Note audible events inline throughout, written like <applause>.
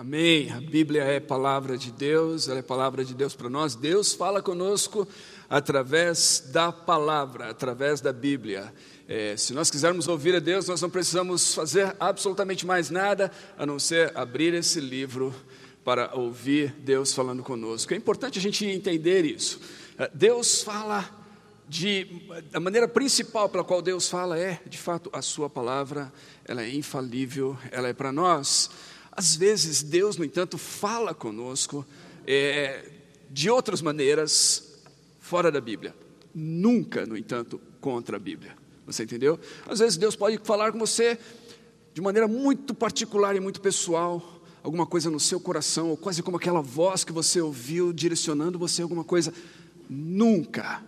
Amém. A Bíblia é palavra de Deus, ela é palavra de Deus para nós. Deus fala conosco através da palavra, através da Bíblia. É, se nós quisermos ouvir a Deus, nós não precisamos fazer absolutamente mais nada a não ser abrir esse livro para ouvir Deus falando conosco. É importante a gente entender isso. É, Deus fala de a maneira principal pela qual Deus fala é, de fato, a sua palavra, ela é infalível, ela é para nós. Às vezes Deus, no entanto, fala conosco é, de outras maneiras fora da Bíblia. Nunca, no entanto, contra a Bíblia. Você entendeu? Às vezes Deus pode falar com você de maneira muito particular e muito pessoal, alguma coisa no seu coração, ou quase como aquela voz que você ouviu direcionando você alguma coisa, nunca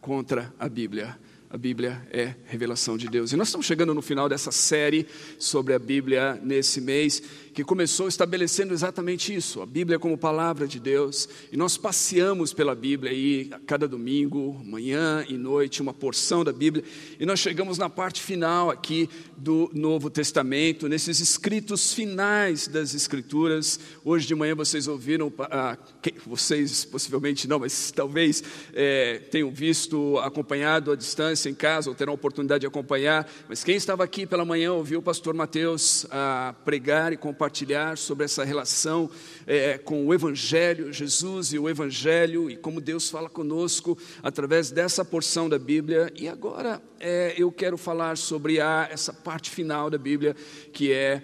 contra a Bíblia. A Bíblia é revelação de Deus. E nós estamos chegando no final dessa série sobre a Bíblia nesse mês que começou estabelecendo exatamente isso, a Bíblia como palavra de Deus, e nós passeamos pela Bíblia aí a cada domingo, manhã e noite, uma porção da Bíblia, e nós chegamos na parte final aqui do Novo Testamento, nesses escritos finais das Escrituras. Hoje de manhã vocês ouviram, ah, vocês possivelmente não, mas talvez é, tenham visto, acompanhado à distância em casa, ou terão a oportunidade de acompanhar, mas quem estava aqui pela manhã ouviu o pastor Mateus ah, pregar e compartilhar compartilhar sobre essa relação é, com o Evangelho, Jesus e o Evangelho, e como Deus fala conosco através dessa porção da Bíblia. E agora é, eu quero falar sobre a, essa parte final da Bíblia, que é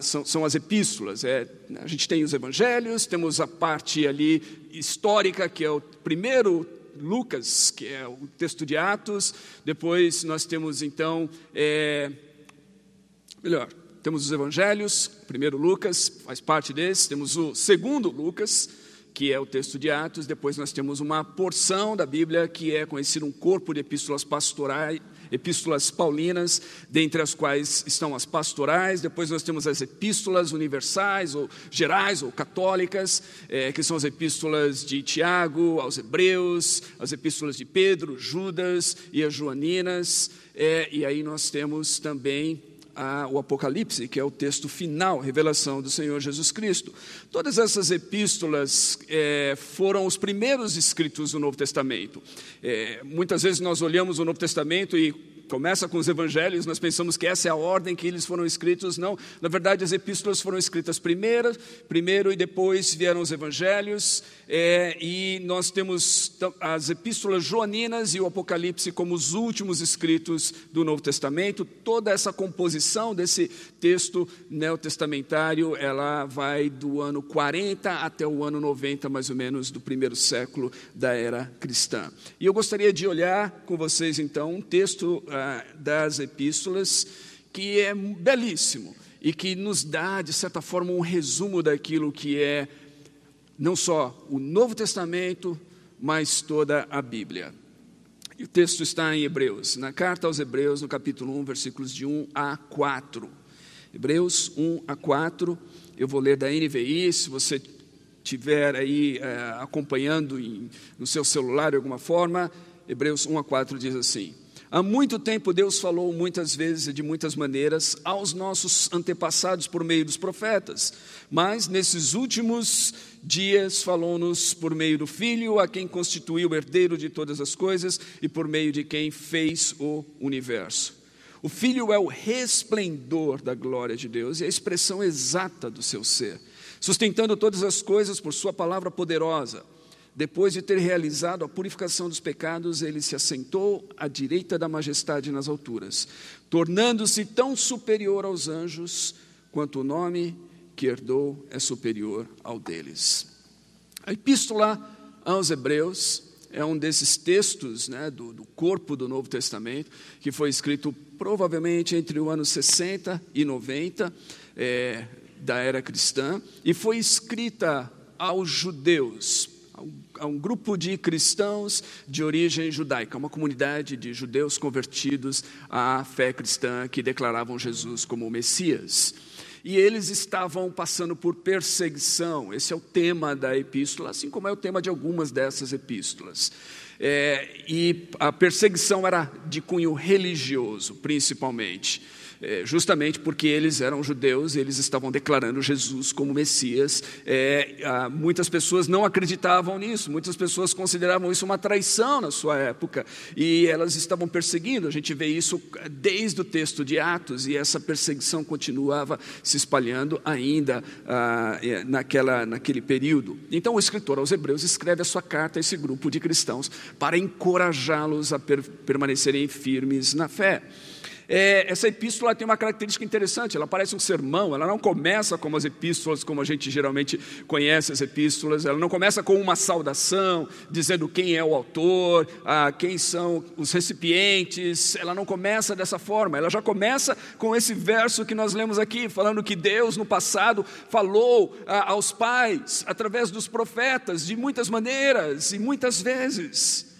são, são, as epístolas. É, a gente tem os Evangelhos, temos a parte ali histórica, que é o primeiro Lucas, que é o texto de Atos, depois nós temos então, é, melhor, temos os evangelhos, primeiro Lucas faz parte desse, temos o segundo Lucas, que é o texto de Atos, depois nós temos uma porção da Bíblia que é conhecido um corpo de epístolas pastorais, epístolas paulinas, dentre as quais estão as pastorais, depois nós temos as epístolas universais, ou gerais, ou católicas, é, que são as epístolas de Tiago aos Hebreus, as epístolas de Pedro, Judas e as Joaninas, é, e aí nós temos também o Apocalipse, que é o texto final, revelação do Senhor Jesus Cristo. Todas essas epístolas é, foram os primeiros escritos do Novo Testamento. É, muitas vezes nós olhamos o Novo Testamento e começa com os evangelhos, nós pensamos que essa é a ordem que eles foram escritos. Não, na verdade, as epístolas foram escritas primeiro, primeiro e depois vieram os evangelhos. É, e nós temos as epístolas joaninas e o Apocalipse como os últimos escritos do Novo Testamento. Toda essa composição desse texto neotestamentário, ela vai do ano 40 até o ano 90, mais ou menos, do primeiro século da era cristã. E eu gostaria de olhar com vocês, então, um texto das epístolas que é belíssimo e que nos dá, de certa forma, um resumo daquilo que é não só o Novo Testamento, mas toda a Bíblia. E o texto está em Hebreus, na carta aos Hebreus, no capítulo 1, versículos de 1 a 4. Hebreus 1 a 4, eu vou ler da NVI, se você estiver aí é, acompanhando em, no seu celular de alguma forma, Hebreus 1 a 4 diz assim: Há muito tempo Deus falou muitas vezes e de muitas maneiras aos nossos antepassados por meio dos profetas, mas nesses últimos dias falou-nos por meio do Filho, a quem constituiu o herdeiro de todas as coisas e por meio de quem fez o universo. O Filho é o resplendor da glória de Deus e a expressão exata do seu ser, sustentando todas as coisas por Sua palavra poderosa. Depois de ter realizado a purificação dos pecados, ele se assentou à direita da majestade nas alturas, tornando-se tão superior aos anjos quanto o nome que herdou é superior ao deles. A epístola aos Hebreus é um desses textos né, do, do, corpo do Novo Testamento, que foi escrito provavelmente entre o ano 60 e 90 é, da era cristã, e foi escrita aos judeus, a um grupo de cristãos de origem judaica, uma comunidade de judeus convertidos à fé cristã que declaravam Jesus como o Messias. E eles estavam passando por perseguição, esse é o tema da epístola, assim como é o tema de algumas dessas epístolas. É, e a perseguição era de cunho religioso, principalmente. É, justamente porque eles eram judeus, eles estavam declarando Jesus como Messias. É, muitas pessoas não acreditavam nisso, muitas pessoas consideravam isso uma traição na sua época e elas estavam perseguindo. A gente vê isso desde o texto de Atos e essa perseguição continuava se espalhando ainda ah, é, naquela, naquele período. Então, o escritor aos Hebreus escreve a sua carta a esse grupo de cristãos para encorajá-los a per permanecerem firmes na fé. É, essa epístola tem uma característica interessante, ela parece um sermão, ela não começa como as epístolas, como a gente geralmente conhece as epístolas, ela não começa com uma saudação, dizendo quem é o autor, ah, quem são os recipientes, ela não começa dessa forma, ela já começa com esse verso que nós lemos aqui, falando que Deus no passado falou ah, aos pais, através dos profetas, de muitas maneiras e muitas vezes,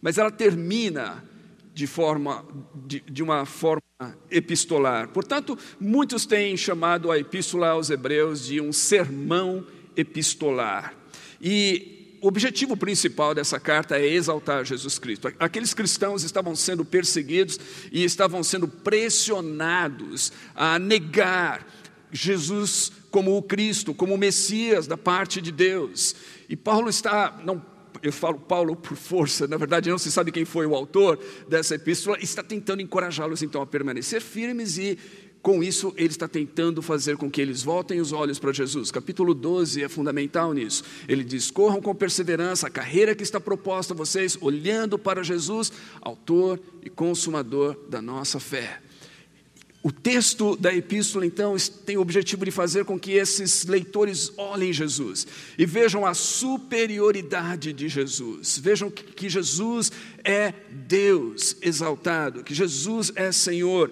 mas ela termina de, forma, de, de uma forma epistolar. Portanto, muitos têm chamado a epístola aos Hebreus de um sermão epistolar. E o objetivo principal dessa carta é exaltar Jesus Cristo. Aqueles cristãos estavam sendo perseguidos e estavam sendo pressionados a negar Jesus como o Cristo, como o Messias da parte de Deus. E Paulo está, não eu falo Paulo por força, na verdade não se sabe quem foi o autor dessa epístola, está tentando encorajá-los então a permanecer firmes e com isso ele está tentando fazer com que eles voltem os olhos para Jesus. Capítulo 12 é fundamental nisso. Ele diz: corram com perseverança a carreira que está proposta a vocês, olhando para Jesus, autor e consumador da nossa fé. O texto da epístola, então, tem o objetivo de fazer com que esses leitores olhem Jesus e vejam a superioridade de Jesus, vejam que Jesus é Deus exaltado, que Jesus é Senhor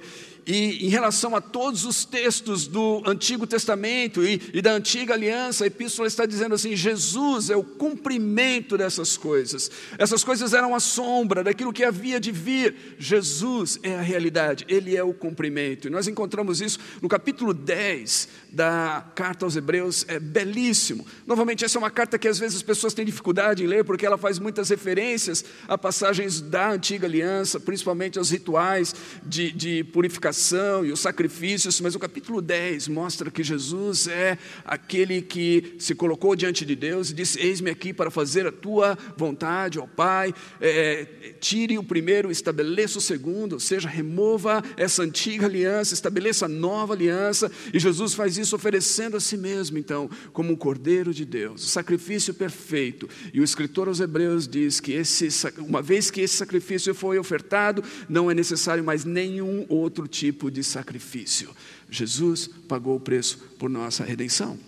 e em relação a todos os textos do Antigo Testamento e, e, da Antiga Aliança, a Epístola está dizendo assim: Jesus é o cumprimento dessas coisas. Essas coisas eram a sombra daquilo que havia de vir. Jesus é a realidade, Ele é o cumprimento. E nós encontramos isso no capítulo 10 da carta aos Hebreus, é belíssimo. Novamente, essa é uma carta que às vezes as pessoas têm dificuldade em ler, porque ela faz muitas referências a passagens da Antiga Aliança, principalmente aos rituais de, de purificação e os sacrifícios, mas o capítulo 10 mostra que Jesus é aquele que se colocou diante de Deus e disse: Eis-me aqui para fazer a tua vontade, ó Pai. É, tire o primeiro, estabeleça o segundo, ou seja, remova essa antiga aliança, estabeleça a nova aliança. E Jesus faz isso oferecendo a si mesmo, então, como um cordeiro de Deus, o sacrifício perfeito. E o escritor aos Hebreus diz que esse, uma vez que esse sacrifício foi ofertado, não é necessário mais nenhum outro tipo tipo de sacrifício. Jesus pagou o preço por nossa redenção.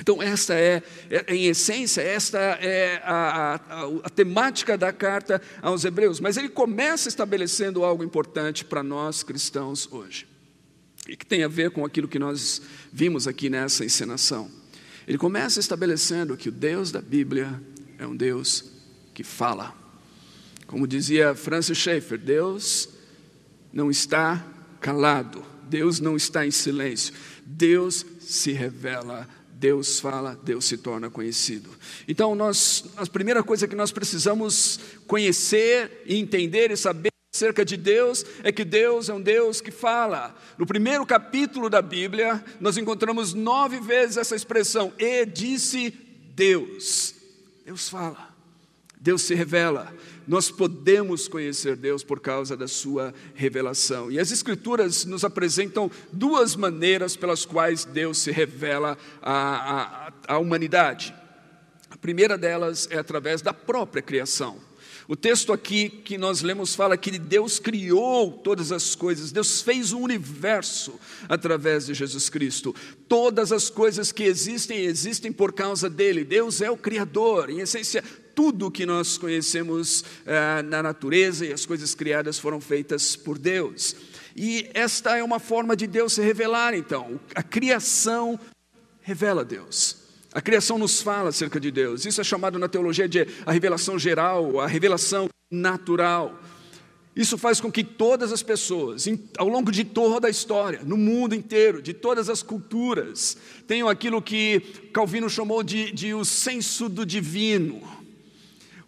Então, esta é, é em essência, esta é a, a, a, temática da carta aos Hebreus. Mas ele começa estabelecendo algo importante para nós cristãos hoje, e que tem a ver com aquilo que nós vimos aqui nessa encenação. Ele começa estabelecendo que o Deus da Bíblia é um Deus que fala. Como dizia Francis Schaeffer, Deus não está calado, Deus não está em silêncio, Deus se revela, Deus fala, Deus se torna conhecido. Então, nós, a primeira coisa que nós precisamos conhecer entender e saber acerca de Deus é que Deus é um Deus que fala. No primeiro capítulo da Bíblia, nós encontramos nove vezes essa expressão, e disse Deus. Deus fala, Deus se revela. Nós podemos conhecer Deus por causa da sua revelação. E as Escrituras nos apresentam duas maneiras pelas quais Deus se revela à, à, à humanidade. A primeira delas é através da própria criação. O texto aqui que nós lemos fala que Deus criou todas as coisas, Deus fez o universo através de Jesus Cristo. Todas as coisas que existem, existem por causa dele. Deus é o Criador, em essência, tudo que nós conhecemos eh, na natureza e as coisas criadas foram feitas por Deus. E esta é uma forma de Deus se revelar, então. A criação revela Deus. A criação nos fala acerca de Deus. Isso é chamado na teologia de a revelação geral, a revelação natural. Isso faz com que todas as pessoas, ao longo de toda a história, no mundo inteiro, de todas as culturas, tenham aquilo que Calvino chamou de, de o senso do divino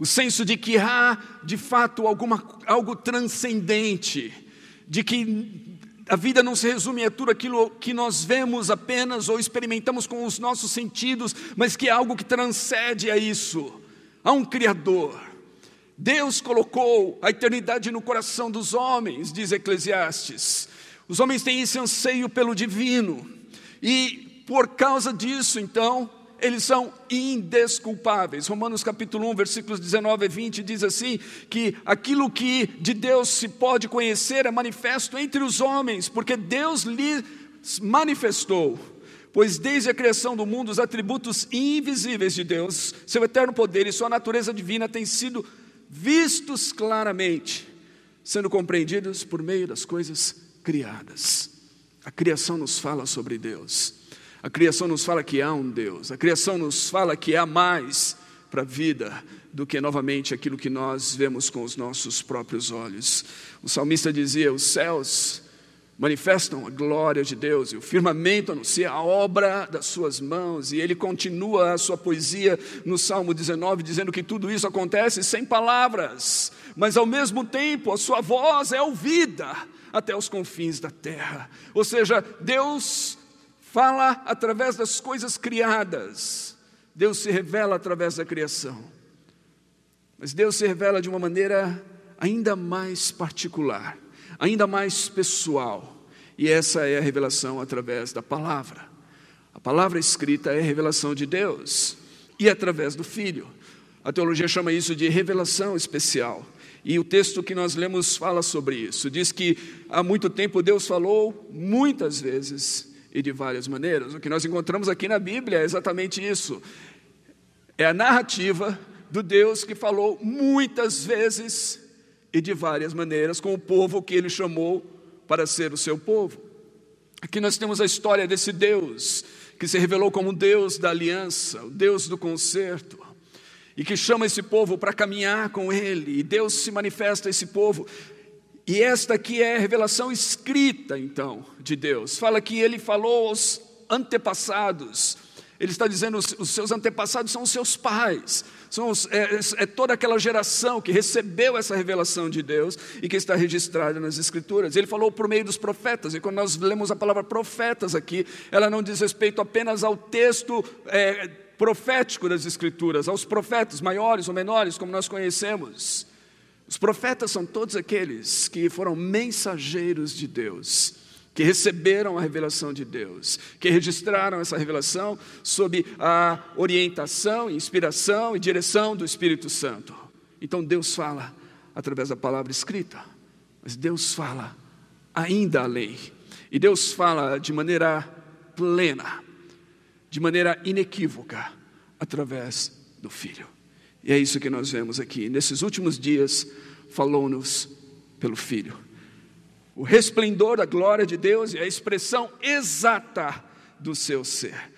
o senso de que há, de fato, alguma, algo transcendente, de que A vida não se resume a tudo aquilo que nós vemos apenas ou experimentamos com os nossos sentidos, mas que é algo que transcende a isso. Há um Criador. Deus colocou a eternidade no coração dos homens, diz Eclesiastes. Os homens têm esse anseio pelo divino. E por causa disso, então, eles são indesculpáveis. Romanos capítulo 1, versículos 19 e 20 diz assim: que aquilo que de Deus se pode conhecer é manifesto entre os homens, porque Deus lhes manifestou. Pois desde a criação do mundo, os atributos invisíveis de Deus, seu eterno poder e sua natureza divina têm sido vistos claramente, sendo compreendidos por meio das coisas criadas. A criação nos fala sobre Deus. A criação nos fala que há um Deus, a criação nos fala que há mais para a vida do que novamente aquilo que nós vemos com os nossos próprios olhos. O salmista dizia: Os céus manifestam a glória de Deus, e o firmamento anuncia a obra das suas mãos, e ele continua a sua poesia no Salmo 19, dizendo que tudo isso acontece sem palavras, mas ao mesmo tempo a sua voz é ouvida até os confins da terra. Ou seja, Deus fala através das coisas criadas, Deus se revela através da criação. Mas Deus se revela de uma maneira ainda mais particular, ainda mais pessoal, e essa é a revelação através da palavra. A palavra escrita é revelação de Deus, e através do Filho. A teologia chama isso de revelação especial. E o texto que nós lemos fala sobre isso. Diz que há muito tempo Deus falou muitas vezes e de várias maneiras. O que nós encontramos aqui na Bíblia é exatamente isso. É a narrativa do Deus que falou muitas vezes e de várias maneiras com o povo que ele chamou para ser o seu povo. Aqui nós temos a história desse Deus que se revelou como Deus da aliança, o Deus do concerto, e que chama esse povo para caminhar com ele, e Deus se manifesta a esse povo e esta aqui é a revelação escrita, então, de Deus. Fala que ele falou aos antepassados. Ele está dizendo os, os seus antepassados são os seus pais, são os, é, é, toda aquela geração que recebeu essa revelação de Deus e que está registrada nas Escrituras. Ele falou por meio dos profetas, e quando nós lemos a palavra profetas aqui, ela não diz respeito apenas ao texto é, profético das Escrituras, aos profetas maiores ou menores, como nós conhecemos. Os profetas são todos aqueles que foram mensageiros de Deus, que receberam a revelação de Deus, que registraram essa revelação sob a orientação, inspiração e direção do Espírito Santo. Então Deus fala através da palavra escrita, mas Deus fala ainda além. E Deus fala de maneira plena, de maneira inequívoca, através do Filho. E é isso que nós vemos aqui. Nesses últimos dias, falou-nos pelo Filho. O resplendor da glória de Deus é a expressão exata do seu ser.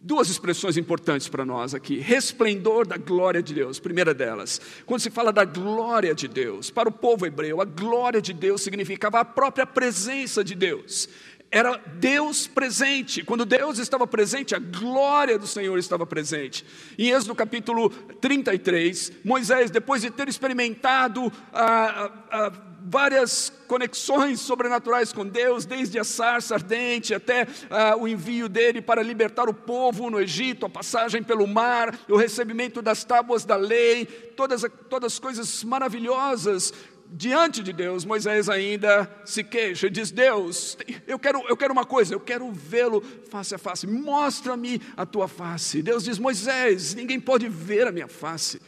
Duas expressões importantes para nós aqui: resplendor da glória de Deus, primeira delas. Quando se fala da glória de Deus, para o povo hebreu, a glória de Deus significava a própria presença de Deus era Deus presente. Quando Deus estava presente, a glória do Senhor estava presente. Em Êxodo capítulo 33, Moisés, depois de ter experimentado ah, ah, várias conexões sobrenaturais com Deus, desde a sarça ardente até ah, o envio dele para libertar o povo no Egito, a passagem pelo mar, o recebimento das tábuas da lei, todas, todas as coisas maravilhosas diante de Deus, Moisés ainda se queixa, diz: Deus, eu quero, eu quero uma coisa, eu quero vê-lo face a face, mostra-me a tua face. Deus diz: Moisés, ninguém pode ver a minha face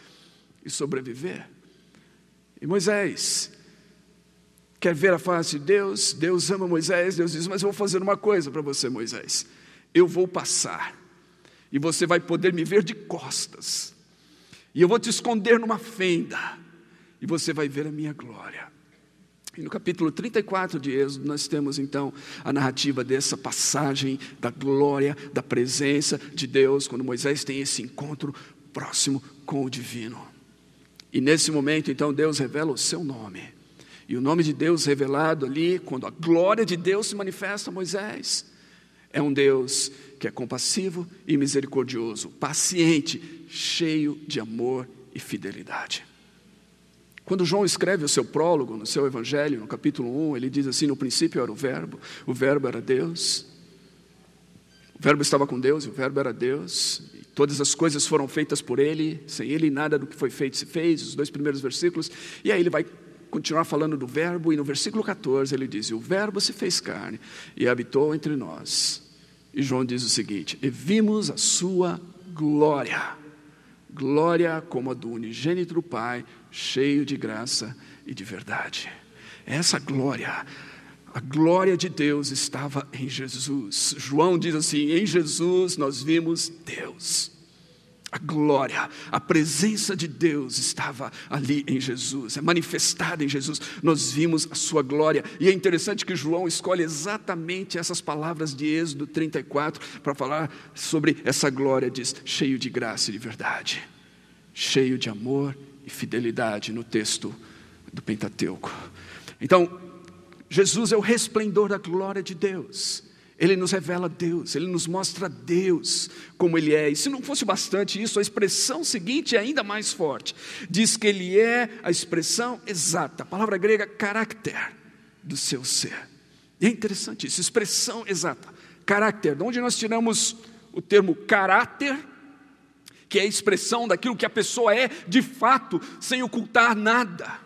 e sobreviver. E Moisés quer ver a face de Deus, Deus ama Moisés, Deus diz: Mas eu vou fazer uma coisa para você, Moisés, eu vou passar e você vai poder me ver de costas, e eu vou te esconder numa fenda e você vai ver a minha glória. E no capítulo 34 de Êxodo, nós temos então a narrativa dessa passagem da glória, da presença de Deus, quando Moisés tem esse encontro próximo com o divino. E nesse momento, então, Deus revela o seu nome. E o nome de Deus revelado ali, quando a glória de Deus se manifesta a Moisés, é um Deus que é compassivo e misericordioso, paciente, cheio de amor e fidelidade. Quando João escreve o seu prólogo no seu evangelho, no capítulo 1, ele diz assim: No princípio era o Verbo, o Verbo era Deus, o Verbo estava com Deus e o Verbo era Deus, todas as coisas foram feitas por Ele, sem Ele nada do que foi feito se fez, os dois primeiros versículos, e aí ele vai continuar falando do Verbo, e no versículo 14 ele diz: O Verbo se fez carne e habitou entre nós. E João diz o seguinte: E vimos a sua glória. Glória como a do unigênito do Pai, cheio de graça e de verdade. Essa glória, a glória de Deus estava em Jesus. João diz assim: em Jesus nós vimos Deus. A glória, a presença de Deus estava ali em Jesus, é manifestada em Jesus. Nós vimos a sua glória. E é interessante que João escolhe exatamente essas palavras de Êxodo 34 para falar sobre essa glória, diz: cheio de graça e de verdade, cheio de amor e fidelidade no texto do Pentateuco. Então, Jesus é o resplendor da glória de Deus. Ele nos revela Deus, ele nos mostra Deus como ele é. E se não fosse bastante isso, a expressão seguinte é ainda mais forte. Diz que ele é a expressão exata, a palavra grega caráter do seu ser. E é interessante isso, expressão exata, caráter. De onde nós tiramos o termo caráter, que é a expressão daquilo que a pessoa é de fato, sem ocultar nada.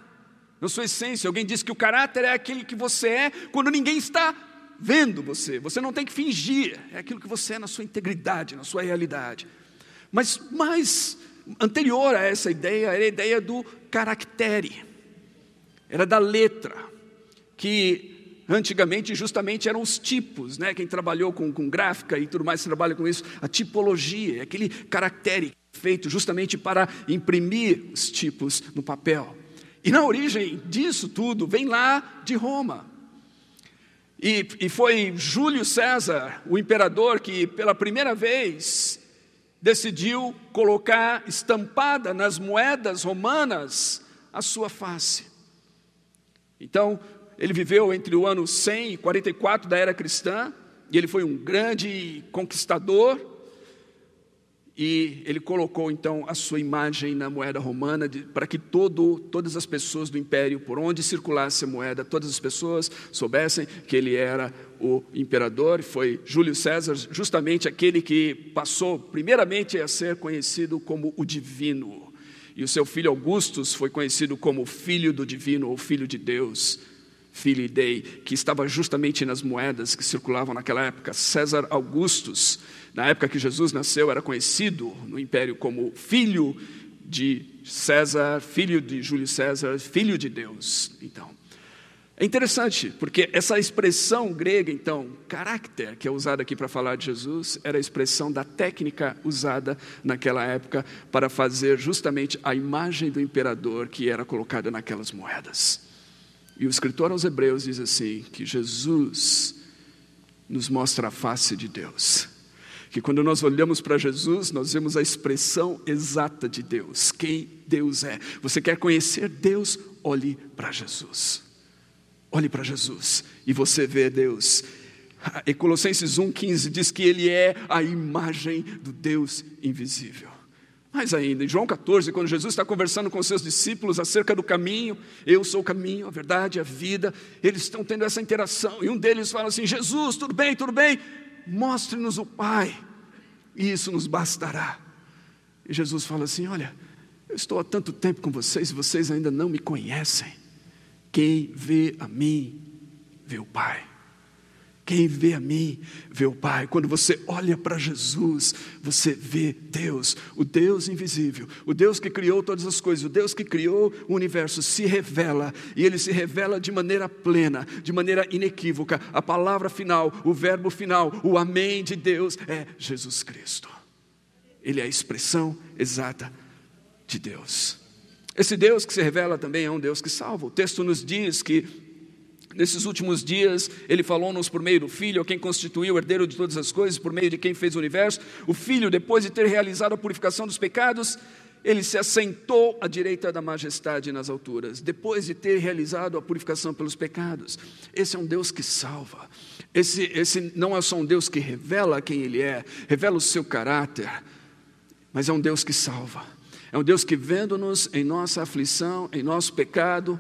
Na sua essência, alguém diz que o caráter é aquele que você é quando ninguém está vendo você. Você não tem que fingir, é aquilo que você é na sua integridade, na sua realidade. Mas mais anterior a essa ideia era a ideia do caractere, era da letra, que antigamente justamente eram os tipos, né? Quem trabalhou com, com gráfica e tudo mais trabalha com isso, a tipologia, aquele caractere feito justamente para imprimir os tipos no papel. E na origem disso tudo vem lá de Roma. E, e foi Júlio César, o imperador, que pela primeira vez decidiu colocar estampada nas moedas romanas a sua face. Então, ele viveu entre o ano 100 e 44 da era cristã, e ele foi um grande conquistador, e ele colocou então a sua imagem na moeda romana de, para que todo, todas as pessoas do império, por onde circulasse a moeda, todas as pessoas soubessem que ele era o imperador. Foi Júlio César, justamente aquele que passou primeiramente a ser conhecido como o divino. E o seu filho Augustus foi conhecido como filho do divino ou filho de Deus. Filho Dei, que estava justamente nas moedas que circulavam naquela época. César Augustus na época que Jesus nasceu, era conhecido no império como filho de César, filho de Júlio César, filho de Deus. Então, é interessante, porque essa expressão grega, então, caráter, que é usada aqui para falar de Jesus, era a expressão da técnica usada naquela época para fazer justamente a imagem do imperador que era colocada naquelas moedas. E o escritor aos Hebreus diz assim: que Jesus nos mostra a face de Deus que quando nós olhamos para Jesus, nós vemos a expressão exata de Deus, quem Deus é. Você quer conhecer Deus? Olhe para Jesus. Olhe para Jesus e você vê Deus. E Colossenses 1,15 diz que Ele é a imagem do Deus invisível. Mais ainda, em João 14, quando Jesus está conversando com seus discípulos acerca do caminho, eu sou o caminho, a verdade, a vida, eles estão tendo essa interação, e um deles fala assim: Jesus, tudo bem, tudo bem, mostre-nos o Pai, e isso nos bastará. E Jesus fala assim: Olha, eu estou há tanto tempo com vocês e vocês ainda não me conhecem. Quem vê a mim, vê o Pai. Quem vê a mim, vê o Pai. Quando você olha para Jesus, você vê Deus, o Deus invisível, o Deus que criou todas as coisas, o Deus que criou o universo, se revela, e ele se revela de maneira plena, de maneira inequívoca. A palavra final, o verbo final, o Amém de Deus é Jesus Cristo. Ele é a expressão exata de Deus. Esse Deus que se revela também é um Deus que salva. O texto nos diz que Nesses últimos dias, ele falou-nos por meio do Filho, quem constituiu o herdeiro de todas as coisas, por meio de quem fez o universo. O Filho, depois de ter realizado a purificação dos pecados, ele se assentou à direita da majestade nas alturas, depois de ter realizado a purificação pelos pecados. Esse é um Deus que salva. Esse, esse não é só um Deus que revela quem Ele é, revela o seu caráter, mas é um Deus que salva. É um Deus que, vendo-nos em nossa aflição, em nosso pecado,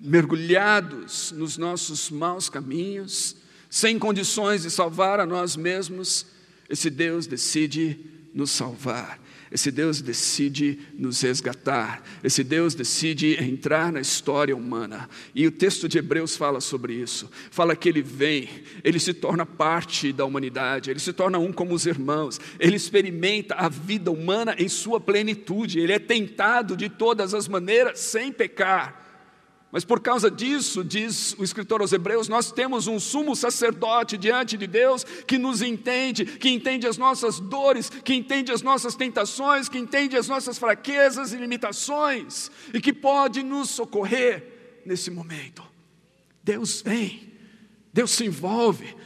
mergulhados nos nossos maus caminhos, sem condições de salvar a nós mesmos, esse Deus decide nos salvar. Esse Deus decide nos resgatar, esse Deus decide entrar na história humana. E o texto de Hebreus fala sobre isso. Fala que ele vem, ele se torna parte da humanidade, ele se torna um como os irmãos, ele experimenta a vida humana em sua plenitude, ele é tentado de todas as maneiras sem pecar. Mas por causa disso, diz o escritor aos Hebreus, nós temos um sumo sacerdote diante de Deus que nos entende, que entende as nossas dores, que entende as nossas tentações, que entende as nossas fraquezas e limitações e que pode nos socorrer nesse momento. Deus vem, Deus se envolve,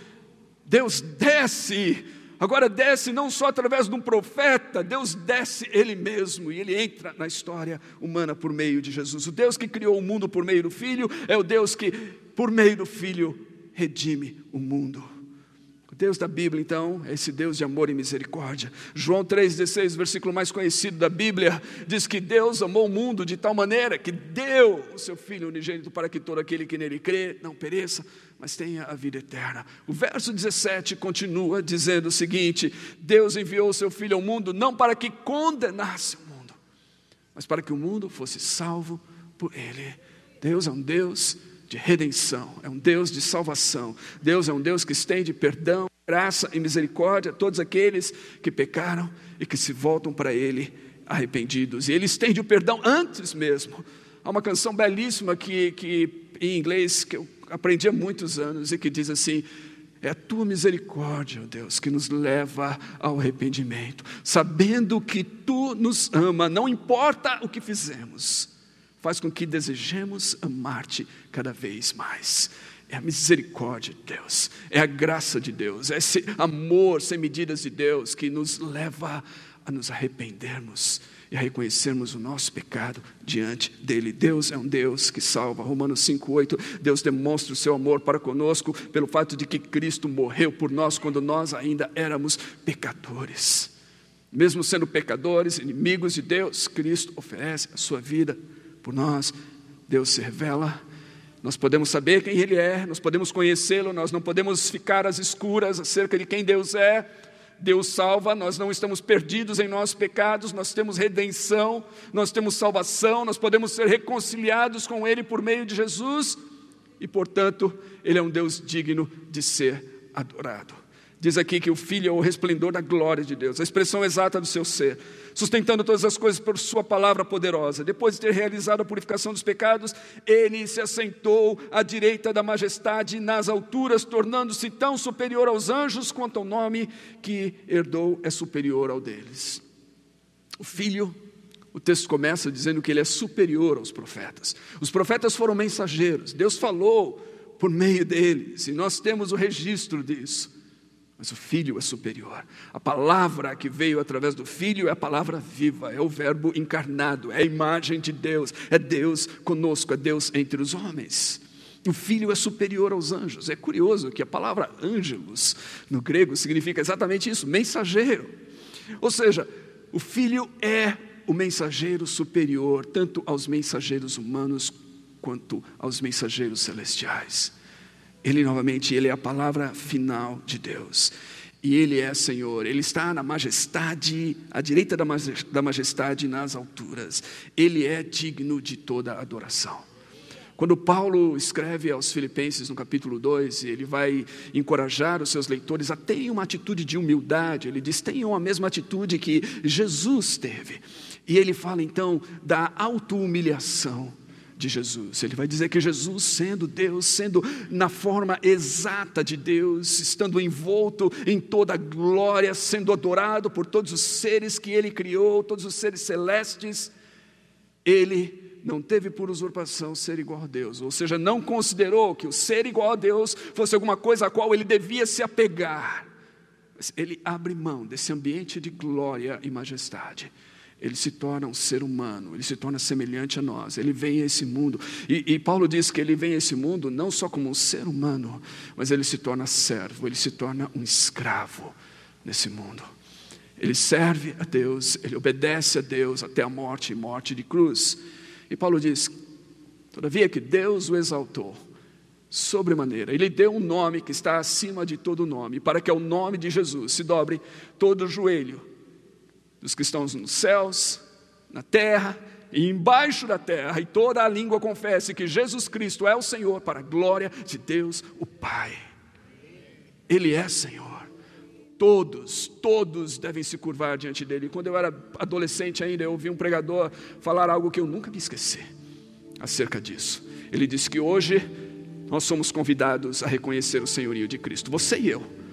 Deus desce Agora desce não só através de um profeta, Deus desce Ele mesmo e Ele entra na história humana por meio de Jesus. O Deus que criou o mundo por meio do Filho é o Deus que, por meio do Filho, redime o mundo. O Deus da Bíblia, então, é esse Deus de amor e misericórdia. João 3,16, versículo mais conhecido da Bíblia, diz que Deus amou o mundo de tal maneira que deu o seu Filho unigênito para que todo aquele que nele crê não pereça, mas tenha a vida eterna. O verso 17 continua dizendo o seguinte: Deus enviou o seu Filho ao mundo não para que condenasse o mundo, mas para que o mundo fosse salvo por ele. Deus é um Deus de redenção, é um Deus de salvação. Deus é um Deus que estende perdão, graça e misericórdia a todos aqueles que pecaram e que se voltam para Ele arrependidos. E Ele estende o perdão antes mesmo. Há uma canção belíssima que, que em inglês que eu aprendi há muitos anos e que diz assim: é a tua misericórdia, ó Deus, que nos leva ao arrependimento, sabendo que tu nos ama, não importa o que fizemos faz com que desejemos amar-te cada vez mais. É a misericórdia de Deus, é a graça de Deus, é esse amor sem medidas de Deus que nos leva a nos arrependermos e a reconhecermos o nosso pecado diante dele. Deus é um Deus que salva. Romanos 5:8, Deus demonstra o seu amor para conosco pelo fato de que Cristo morreu por nós quando nós ainda éramos pecadores. Mesmo sendo pecadores, inimigos de Deus, Cristo oferece a sua vida por nós, Deus se revela. Nós podemos saber quem Ele é, nós podemos conhecê-lo, nós não podemos ficar às escuras acerca de quem Deus é. Deus salva, nós não estamos perdidos em nossos pecados, nós temos redenção, nós temos salvação, nós podemos ser reconciliados com Ele por meio de Jesus e, portanto, Ele é um Deus digno de ser adorado. Diz aqui que o Filho é o resplendor da glória de Deus, a expressão exata do seu ser, sustentando todas as coisas por Sua palavra poderosa. Depois de ter realizado a purificação dos pecados, ele se assentou à direita da majestade nas alturas, tornando-se tão superior aos anjos quanto ao nome que herdou é superior ao deles. O Filho o texto começa dizendo que ele é superior aos profetas. Os profetas foram mensageiros, Deus falou por meio deles, e nós temos o registro disso. Mas o Filho é superior. A palavra que veio através do Filho é a palavra viva, é o Verbo encarnado, é a imagem de Deus, é Deus conosco, é Deus entre os homens. O Filho é superior aos anjos. É curioso que a palavra ângelos no grego significa exatamente isso, mensageiro. Ou seja, o Filho é o mensageiro superior, tanto aos mensageiros humanos quanto aos mensageiros celestiais. Ele novamente, ele é a palavra final de Deus. E ele é Senhor, ele está na majestade, à direita da majestade nas alturas. Ele é digno de toda adoração. Quando Paulo escreve aos Filipenses no capítulo 2, ele vai encorajar os seus leitores a terem uma atitude de humildade. Ele diz: tenham a mesma atitude que Jesus teve. E ele fala então da auto-humilhação de Jesus. Ele vai dizer que Jesus, sendo Deus, sendo na forma exata de Deus, estando envolto em toda a glória, sendo adorado por todos os seres que ele criou, todos os seres celestes, ele não teve por usurpação ser igual a Deus, ou seja, não considerou que o ser igual a Deus fosse alguma coisa a qual ele devia se apegar. Ele abre mão desse ambiente de glória e majestade ele se torna um ser humano, ele se torna semelhante a nós, ele vem a esse mundo. E, e, Paulo diz que ele vem a esse mundo não só como um ser humano, mas ele se torna servo, ele se torna um escravo nesse mundo. Ele serve a Deus, ele obedece a Deus até a morte e morte de cruz. E Paulo diz: todavia que Deus o exaltou sobremaneira, ele deu um nome que está acima de todo nome, para que ao nome de Jesus se dobre todo o joelho dos cristãos nos céus, na terra e embaixo da terra, e toda a língua confesse que Jesus Cristo é o Senhor, para a glória de Deus, o Pai. Ele é Senhor. Todos, todos devem se curvar diante dele. Quando eu era adolescente ainda, eu ouvi um pregador falar algo que eu nunca me esqueci acerca disso. Ele disse que hoje nós somos convidados a reconhecer o senhorio de Cristo, você e eu.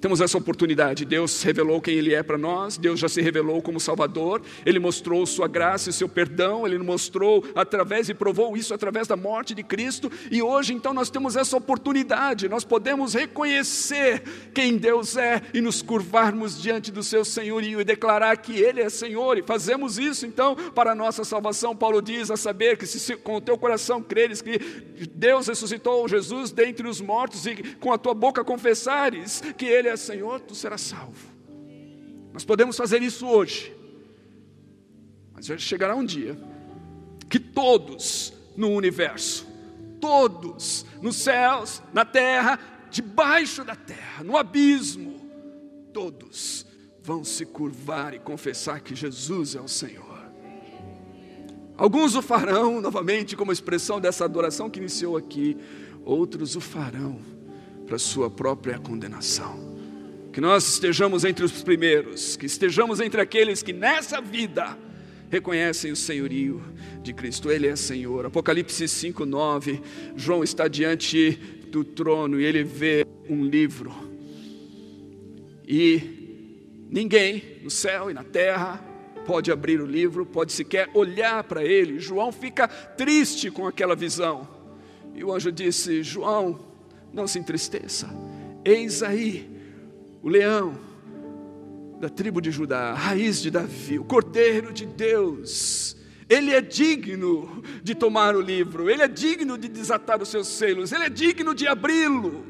Temos essa oportunidade. Deus revelou quem Ele é para nós, Deus já se revelou como Salvador, Ele mostrou Sua graça e Seu perdão, Ele mostrou através e provou isso através da morte de Cristo, e hoje então nós temos essa oportunidade, nós podemos reconhecer quem Deus é e nos curvarmos diante do Seu senhorio e declarar que Ele é Senhor, e fazemos isso então para a nossa salvação. Paulo diz a saber que se com o teu coração creres que Deus ressuscitou Jesus dentre os mortos e com a tua boca confessares que Ele é Senhor, tu serás salvo. Nós podemos fazer isso hoje, mas chegará um dia que todos no universo, todos nos céus, na terra, debaixo da terra, no abismo, todos vão se curvar e confessar que Jesus é o Senhor. Alguns o farão novamente como expressão dessa adoração que iniciou aqui, outros o farão para sua própria condenação. Que nós estejamos entre os primeiros, que estejamos entre aqueles que nessa vida reconhecem o senhorio de Cristo, Ele é Senhor. Apocalipse 5, 9, João está diante do trono e ele vê um livro. E ninguém no céu e na terra pode abrir o livro, pode sequer olhar para ele. João fica triste com aquela visão. E o anjo disse: João, não se entristeça, eis aí o leão da tribo de Judá, a raiz de Davi, o cordeiro de Deus. Ele é digno de tomar o livro, ele é digno de desatar os seus selos, ele é digno de abri-lo.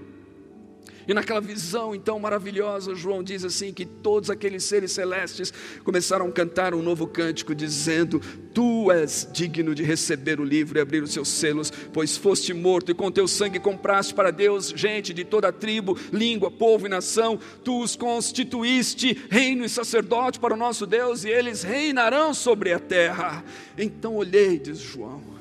E naquela visão então maravilhosa, João diz assim: que todos aqueles seres celestes começaram a cantar um novo cântico, dizendo: Tu és digno de receber o livro e abrir os seus selos, pois foste morto e com teu sangue compraste para Deus gente de toda a tribo, língua, povo e nação. Tu os constituíste reino e sacerdote para o nosso Deus, e eles reinarão sobre a terra. Então olhei, diz João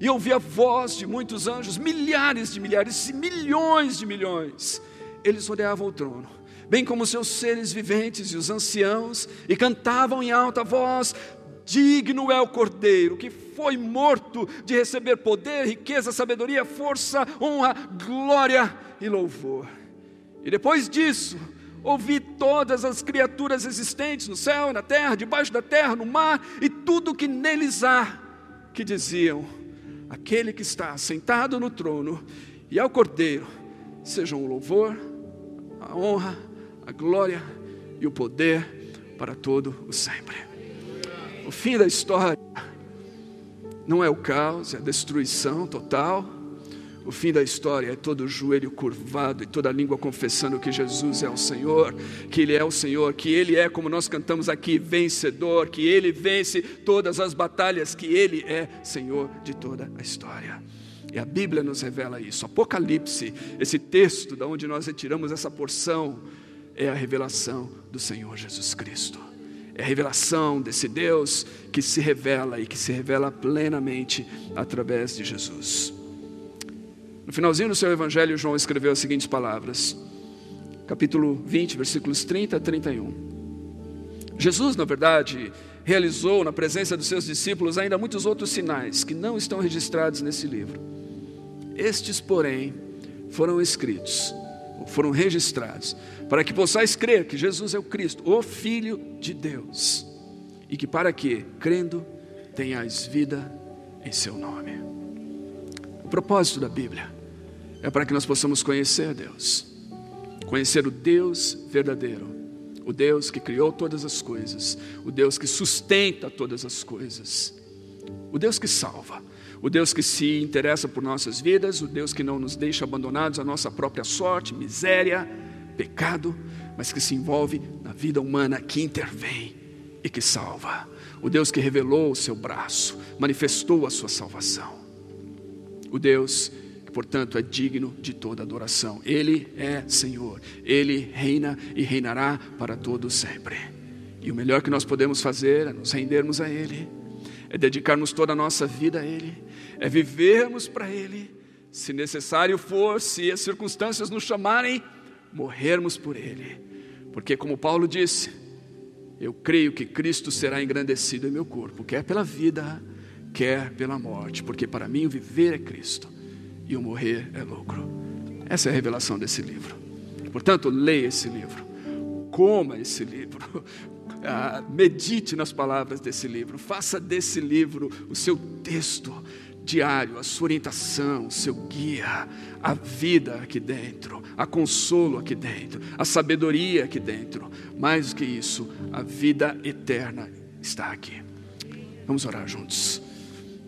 e ouvi a voz de muitos anjos, milhares de milhares e milhões de milhões, eles rodeavam o trono, bem como seus seres viventes e os anciãos, e cantavam em alta voz: Digno é o Cordeiro, que foi morto de receber poder, riqueza, sabedoria, força, honra, glória e louvor. E depois disso, ouvi todas as criaturas existentes no céu, na terra, debaixo da terra, no mar e tudo que neles há, que diziam: Aquele que está sentado no trono e ao Cordeiro, sejam o louvor, a honra, a glória e o poder para todo o sempre. O fim da história não é o caos, é a destruição total. O fim da história é todo o joelho curvado e toda a língua confessando que Jesus é o Senhor, que Ele é o Senhor, que Ele é, como nós cantamos aqui, vencedor, que Ele vence todas as batalhas, que Ele é Senhor de toda a história. E a Bíblia nos revela isso. Apocalipse, esse texto da onde nós retiramos essa porção, é a revelação do Senhor Jesus Cristo. É a revelação desse Deus que se revela e que se revela plenamente através de Jesus. No finalzinho do seu evangelho, João escreveu as seguintes palavras. Capítulo 20, versículos 30 a 31. Jesus, na verdade, realizou na presença dos seus discípulos ainda muitos outros sinais que não estão registrados nesse livro. Estes, porém, foram escritos, foram registrados, para que possais crer que Jesus é o Cristo, o Filho de Deus, e que para que, crendo, tenhais vida em seu nome. O propósito da Bíblia é para que nós possamos conhecer Deus, conhecer o Deus verdadeiro, o Deus que criou todas as coisas, o Deus que sustenta todas as coisas, o Deus que salva o Deus que se interessa por nossas vidas, o Deus que não nos deixa abandonados à nossa própria sorte, miséria pecado, mas que se envolve na vida humana, que intervém e que salva. O Deus que revelou o seu braço, manifestou a sua salvação. O Deus que, portanto, é digno de toda adoração. Ele é Senhor, ele reina e reinará para todo sempre. E o melhor que nós podemos fazer é nos rendermos a Ele, é dedicarmos toda a nossa vida a Ele, é vivermos para Ele, se necessário for, se as circunstâncias nos chamarem, morrermos por Ele, porque, como Paulo disse, eu creio que Cristo será engrandecido em meu corpo, quer pela vida, quer pela morte, porque para mim o viver é Cristo e o morrer é lucro. Essa é a revelação desse livro. Portanto, leia esse livro, coma esse livro, <laughs> ah, medite nas palavras desse livro, faça desse livro o seu texto diário, a sua orientação, o seu guia, a vida aqui dentro, a consolo aqui dentro, a sabedoria aqui dentro. Mais do que isso, a vida eterna está aqui. Vamos orar juntos.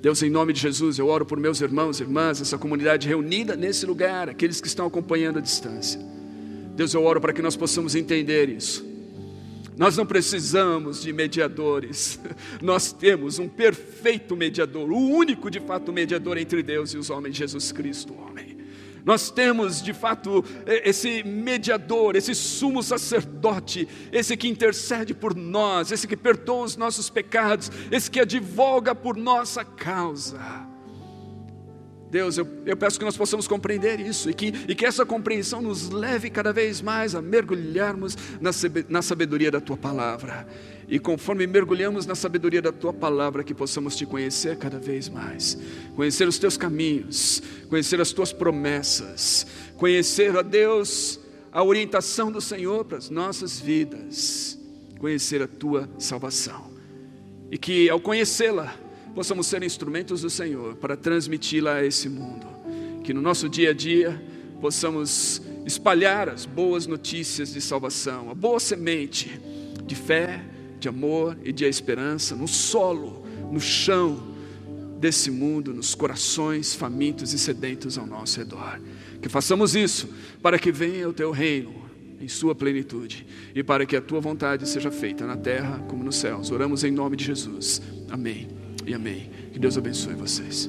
Deus, em nome de Jesus, eu oro por meus irmãos e irmãs, essa comunidade reunida nesse lugar, aqueles que estão acompanhando à distância. Deus, eu oro para que nós possamos entender isso nós não precisamos de mediadores, <laughs> nós temos um perfeito mediador, o único de fato mediador entre Deus e os homens, Jesus Cristo, homem. Nós temos de fato esse mediador, esse sumo sacerdote, esse que intercede por nós, esse que perdoa os nossos pecados, esse que advoga por nossa causa. Deus, eu, eu, peço que nós possamos compreender isso e que, e que essa compreensão nos leve cada vez mais a mergulharmos na, na sabedoria da tua palavra. E conforme mergulhamos na sabedoria da tua palavra, que possamos te conhecer cada vez mais, conhecer os teus caminhos, conhecer as tuas promessas, conhecer, a Deus, a orientação do Senhor para as nossas vidas, conhecer a tua salvação. E que ao conhecê-la, possamos ser instrumentos do Senhor para transmiti-la a esse mundo. Que no nosso dia a dia possamos espalhar as boas notícias de salvação, a boa semente de fé, de amor e de esperança no solo, no chão desse mundo, nos corações famintos e sedentos ao nosso redor. Que façamos isso para que venha o teu reino em sua plenitude e para que a tua vontade seja feita na terra como nos céus. Oramos em nome de Jesus. Amém e amém. Que Deus abençoe vocês.